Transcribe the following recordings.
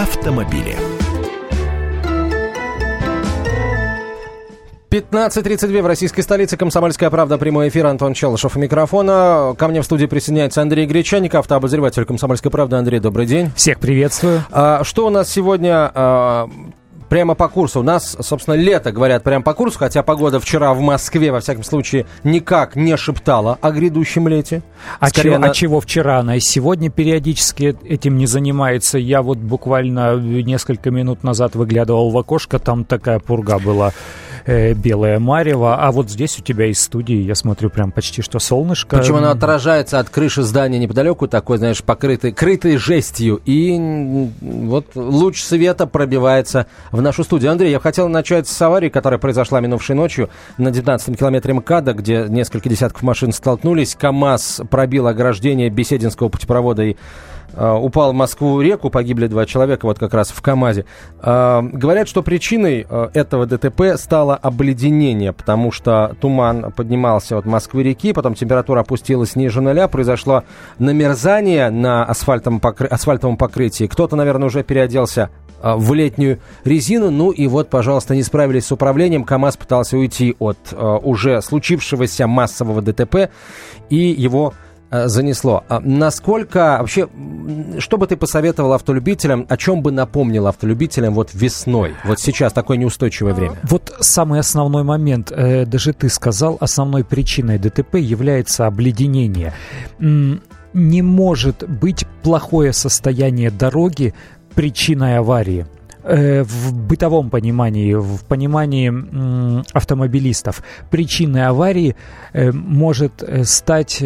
автомобили. 15.32 в российской столице. Комсомольская правда. Прямой эфир. Антон Челышев у микрофона. Ко мне в студии присоединяется Андрей Гречаник, автообозреватель Комсомольской правды. Андрей, добрый день. Всех приветствую. А, что у нас сегодня а, прямо по курсу. У нас, собственно, лето, говорят, прямо по курсу, хотя погода вчера в Москве, во всяком случае, никак не шептала о грядущем лете. А, чего, она... а чего вчера она и сегодня периодически этим не занимается? Я вот буквально несколько минут назад выглядывал в окошко, там такая пурга была э, белое марево, а вот здесь у тебя из студии, я смотрю, прям почти что солнышко. Причем оно отражается от крыши здания неподалеку, такой, знаешь, покрытый, крытой жестью, и вот луч света пробивается в нашу студию. Андрей, я хотел начать с аварии, которая произошла минувшей ночью на 19-м километре МКАДа, где несколько десятков машин столкнулись. КАМАЗ пробил ограждение Бесединского путепровода и упал в Москву-реку, погибли два человека, вот как раз в КАМАЗе. Э, говорят, что причиной э, этого ДТП стало обледенение, потому что туман поднимался от Москвы-реки, потом температура опустилась ниже нуля, произошло намерзание на асфальтовом, покры... асфальтовом покрытии. Кто-то, наверное, уже переоделся в летнюю резину. Ну и вот, пожалуйста, не справились с управлением. КАМАЗ пытался уйти от уже случившегося массового ДТП, и его Э, занесло. А насколько вообще, что бы ты посоветовал автолюбителям, о чем бы напомнил автолюбителям вот весной, вот сейчас такое неустойчивое время? Вот самый основной момент, э, даже ты сказал, основной причиной ДТП является обледенение. Не может быть плохое состояние дороги причиной аварии э, в бытовом понимании, в понимании автомобилистов, причиной аварии может стать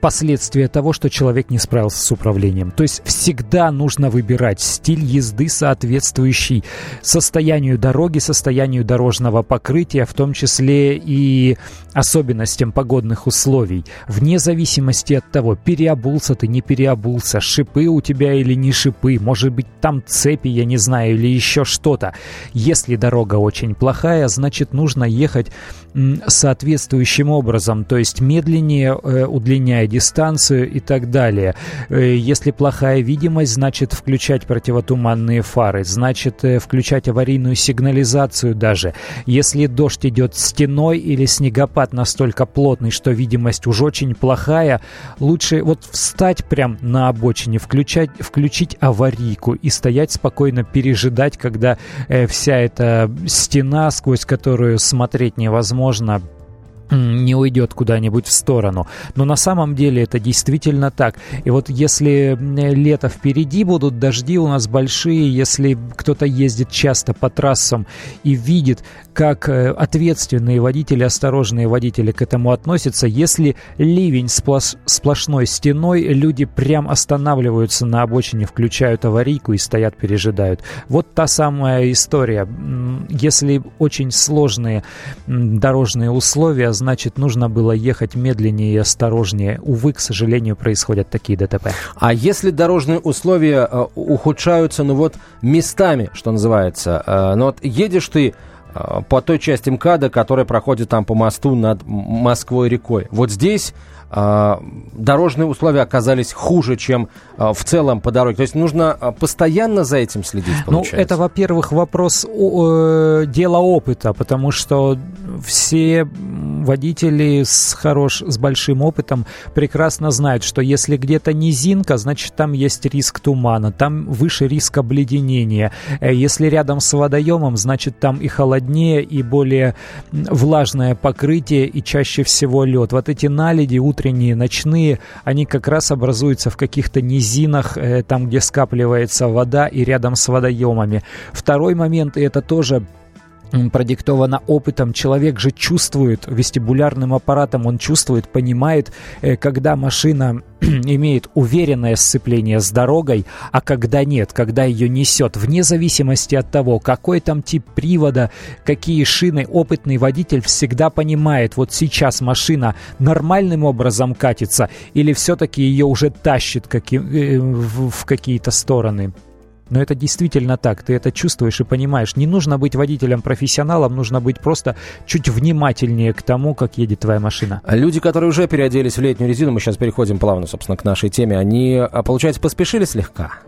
последствия того, что человек не справился с управлением. То есть всегда нужно выбирать стиль езды, соответствующий состоянию дороги, состоянию дорожного покрытия, в том числе и особенностям погодных условий. Вне зависимости от того, переобулся ты, не переобулся, шипы у тебя или не шипы, может быть там цепи, я не знаю, или еще что-то. Если дорога очень плохая, значит нужно ехать соответствующим образом, то есть медленнее, э, удлиняя дистанцию и так далее. Э, если плохая видимость, значит включать противотуманные фары, значит э, включать аварийную сигнализацию даже. Если дождь идет стеной или снегопад настолько плотный, что видимость уж очень плохая, лучше вот встать прям на обочине, включать, включить аварийку и стоять спокойно, пережидать, когда вся эта стена, сквозь которую смотреть невозможно, возможно, не уйдет куда-нибудь в сторону. Но на самом деле это действительно так. И вот если лето впереди будут дожди у нас большие, если кто-то ездит часто по трассам и видит, как э, ответственные водители, осторожные водители к этому относятся, если ливень сплош сплошной стеной, люди прям останавливаются на обочине, включают аварийку и стоят, пережидают. Вот та самая история. Если очень сложные дорожные условия, значит, нужно было ехать медленнее и осторожнее. Увы, к сожалению, происходят такие ДТП. А если дорожные условия э, ухудшаются, ну вот, местами, что называется, э, ну вот едешь ты э, по той части МКАДа, которая проходит там по мосту над Москвой рекой. Вот здесь а, дорожные условия оказались хуже, чем а, в целом по дороге. То есть нужно постоянно за этим следить, ну, получается? Ну, это, во-первых, вопрос э, дела опыта, потому что все водители с, хорош, с большим опытом прекрасно знают, что если где-то низинка, значит, там есть риск тумана, там выше риск обледенения. Э, если рядом с водоемом, значит, там и холоднее, и более влажное покрытие, и чаще всего лед. Вот эти наледи утренние, ночные, они как раз образуются в каких-то низинах, э, там, где скапливается вода и рядом с водоемами. Второй момент, и это тоже продиктовано опытом. Человек же чувствует вестибулярным аппаратом, он чувствует, понимает, э, когда машина имеет уверенное сцепление с дорогой, а когда нет, когда ее несет, вне зависимости от того, какой там тип привода, какие шины, опытный водитель всегда понимает, вот сейчас машина нормальным образом катится или все-таки ее уже тащит э, в какие-то стороны. Но это действительно так, ты это чувствуешь и понимаешь. Не нужно быть водителем-профессионалом, нужно быть просто чуть внимательнее к тому, как едет твоя машина. А люди, которые уже переоделись в летнюю резину, мы сейчас переходим плавно, собственно, к нашей теме, они, а, получается, поспешили слегка?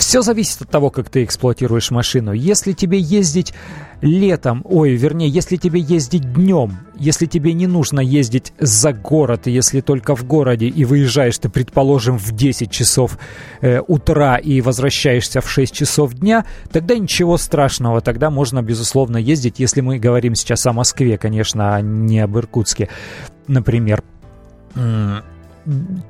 Все зависит от того, как ты эксплуатируешь машину. Если тебе ездить летом, ой, вернее, если тебе ездить днем, если тебе не нужно ездить за город, если только в городе, и выезжаешь ты, предположим, в 10 часов э, утра и возвращаешься в 6 часов дня, тогда ничего страшного, тогда можно, безусловно, ездить, если мы говорим сейчас о Москве, конечно, а не об Иркутске, например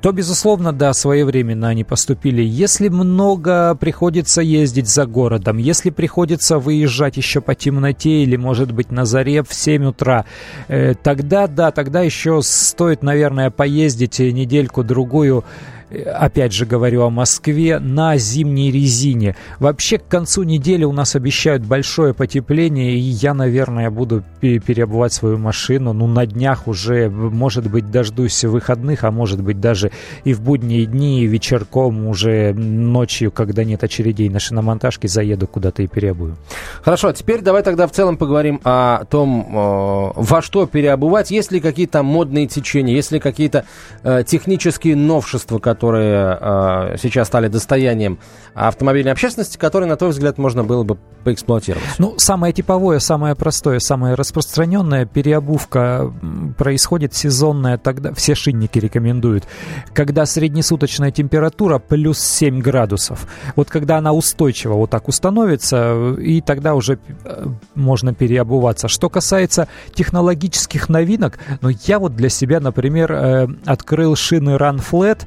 то, безусловно, да, своевременно они поступили. Если много приходится ездить за городом, если приходится выезжать еще по темноте или, может быть, на заре в 7 утра, э, тогда, да, тогда еще стоит, наверное, поездить недельку-другую опять же говорю о Москве, на зимней резине. Вообще к концу недели у нас обещают большое потепление, и я, наверное, буду переобувать свою машину. Ну, на днях уже, может быть, дождусь выходных, а может быть, даже и в будние дни, и вечерком, уже ночью, когда нет очередей на шиномонтажке, заеду куда-то и переобую. Хорошо, а теперь давай тогда в целом поговорим о том, э, во что переобувать. Есть ли какие-то модные течения, есть ли какие-то э, технические новшества, которые которые э, сейчас стали достоянием автомобильной общественности, которые, на твой взгляд, можно было бы поэксплуатировать? Ну, самое типовое, самое простое, самое распространенное переобувка происходит сезонная, тогда все шинники рекомендуют, когда среднесуточная температура плюс 7 градусов. Вот когда она устойчиво вот так установится, и тогда уже э, можно переобуваться. Что касается технологических новинок, ну, я вот для себя, например, э, открыл шины Run Flat,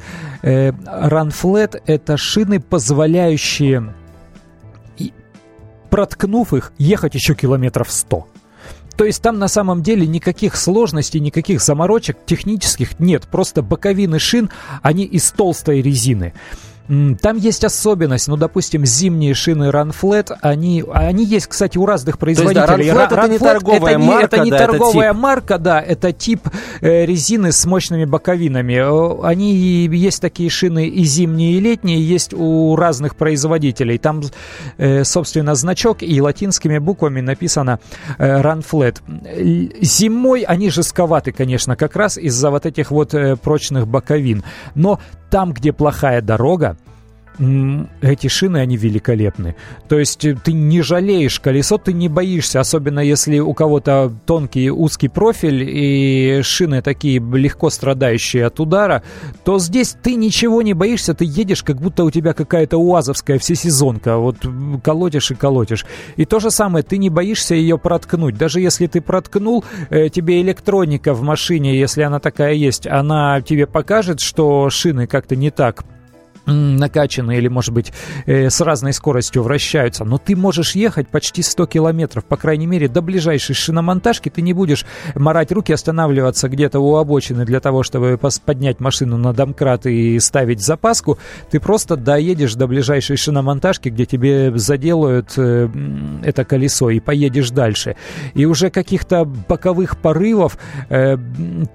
Э, Run Flat — это шины, позволяющие, проткнув их, ехать еще километров 100. То есть там на самом деле никаких сложностей, никаких заморочек технических нет. Просто боковины шин, они из толстой резины. Там есть особенность, ну, допустим, зимние шины Run Flat, они, они есть, кстати, у разных производителей. То есть, да, Run Flat, Run это не торговая это марка, это не да, торговая это тип. марка, да, это тип э, резины с мощными боковинами. Они есть такие шины и зимние, и летние, есть у разных производителей. Там, э, собственно, значок и латинскими буквами написано э, Run Flat. Зимой они жестковаты, конечно, как раз из-за вот этих вот э, прочных боковин. Но там, где плохая дорога, эти шины, они великолепны. То есть э, ты не жалеешь колесо, ты не боишься, особенно если у кого-то тонкий узкий профиль и шины такие легко страдающие от удара, то здесь ты ничего не боишься, ты едешь, как будто у тебя какая-то уазовская всесезонка, вот колотишь и колотишь. И то же самое, ты не боишься ее проткнуть. Даже если ты проткнул, э, тебе электроника в машине, если она такая есть, она тебе покажет, что шины как-то не так накачанные или, может быть, э, с разной скоростью вращаются, но ты можешь ехать почти 100 километров, по крайней мере, до ближайшей шиномонтажки, ты не будешь морать руки, останавливаться где-то у обочины для того, чтобы поднять машину на домкрат и ставить запаску, ты просто доедешь до ближайшей шиномонтажки, где тебе заделают э, это колесо и поедешь дальше. И уже каких-то боковых порывов э,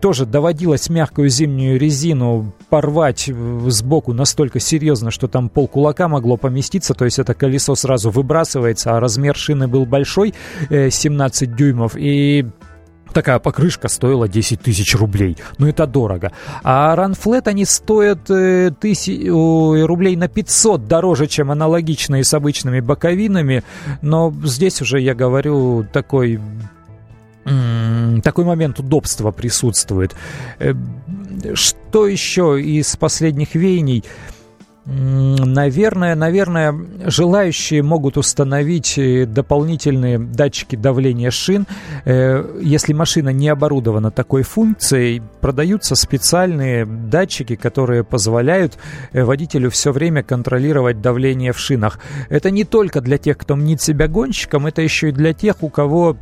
тоже доводилось мягкую зимнюю резину порвать сбоку настолько настолько серьезно, что там пол кулака могло поместиться, то есть это колесо сразу выбрасывается, а размер шины был большой, 17 э, дюймов, и Такая покрышка стоила 10 тысяч рублей. Ну, это дорого. А ранфлет, они стоят э, тысяч, э, рублей на 500 дороже, чем аналогичные с обычными боковинами. Но здесь уже, я говорю, такой такой момент удобства присутствует. Э, что еще из последних веяний? Наверное, наверное, желающие могут установить э, дополнительные датчики давления шин. Э, если машина не оборудована такой функцией, продаются специальные датчики, которые позволяют э, водителю все время контролировать давление в шинах. Это не только для тех, кто мнит себя гонщиком, это еще и для тех, у кого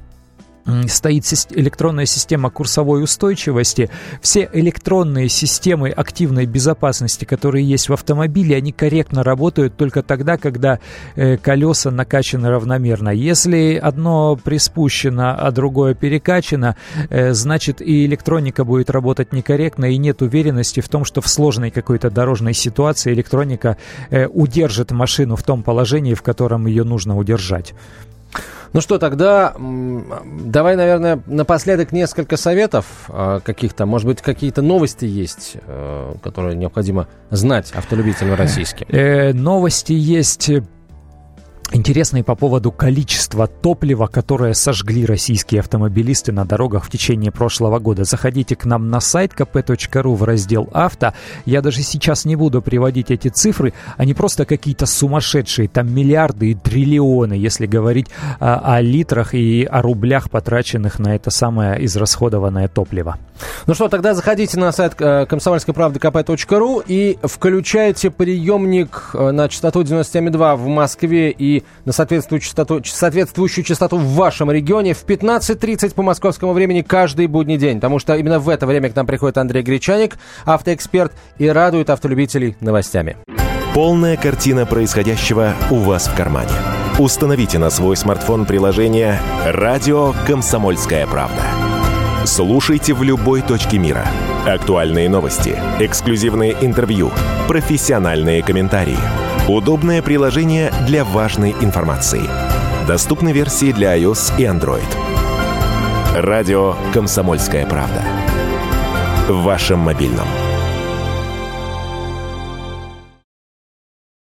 стоит электронная система курсовой устойчивости. Все электронные системы активной безопасности, которые есть в автомобиле, они корректно работают только тогда, когда э, колеса накачаны равномерно. Если одно приспущено, а другое перекачано, э, значит и электроника будет работать некорректно, и нет уверенности в том, что в сложной какой-то дорожной ситуации электроника э, удержит машину в том положении, в котором ее нужно удержать. Ну что, тогда давай, наверное, напоследок несколько советов а, каких-то. Может быть, какие-то новости есть, э, которые необходимо знать автолюбителям российским? Э, новости есть интересные по поводу количества топлива, которое сожгли российские автомобилисты на дорогах в течение прошлого года. Заходите к нам на сайт kp.ru в раздел «Авто». Я даже сейчас не буду приводить эти цифры. Они просто какие-то сумасшедшие. Там миллиарды и триллионы, если говорить о, о литрах и о рублях, потраченных на это самое израсходованное топливо. Ну что, тогда заходите на сайт э, комсомольской правды kp.ru и включайте приемник э, на частоту 97,2 в Москве на соответствующую частоту, соответствующую частоту в вашем регионе в 15.30 по московскому времени каждый будний день. Потому что именно в это время к нам приходит Андрей Гречаник, автоэксперт, и радует автолюбителей новостями. Полная картина происходящего у вас в кармане. Установите на свой смартфон приложение «Радио Комсомольская правда». Слушайте в любой точке мира. Актуальные новости, эксклюзивные интервью, профессиональные комментарии – Удобное приложение для важной информации. Доступны версии для iOS и Android. Радио «Комсомольская правда». В вашем мобильном.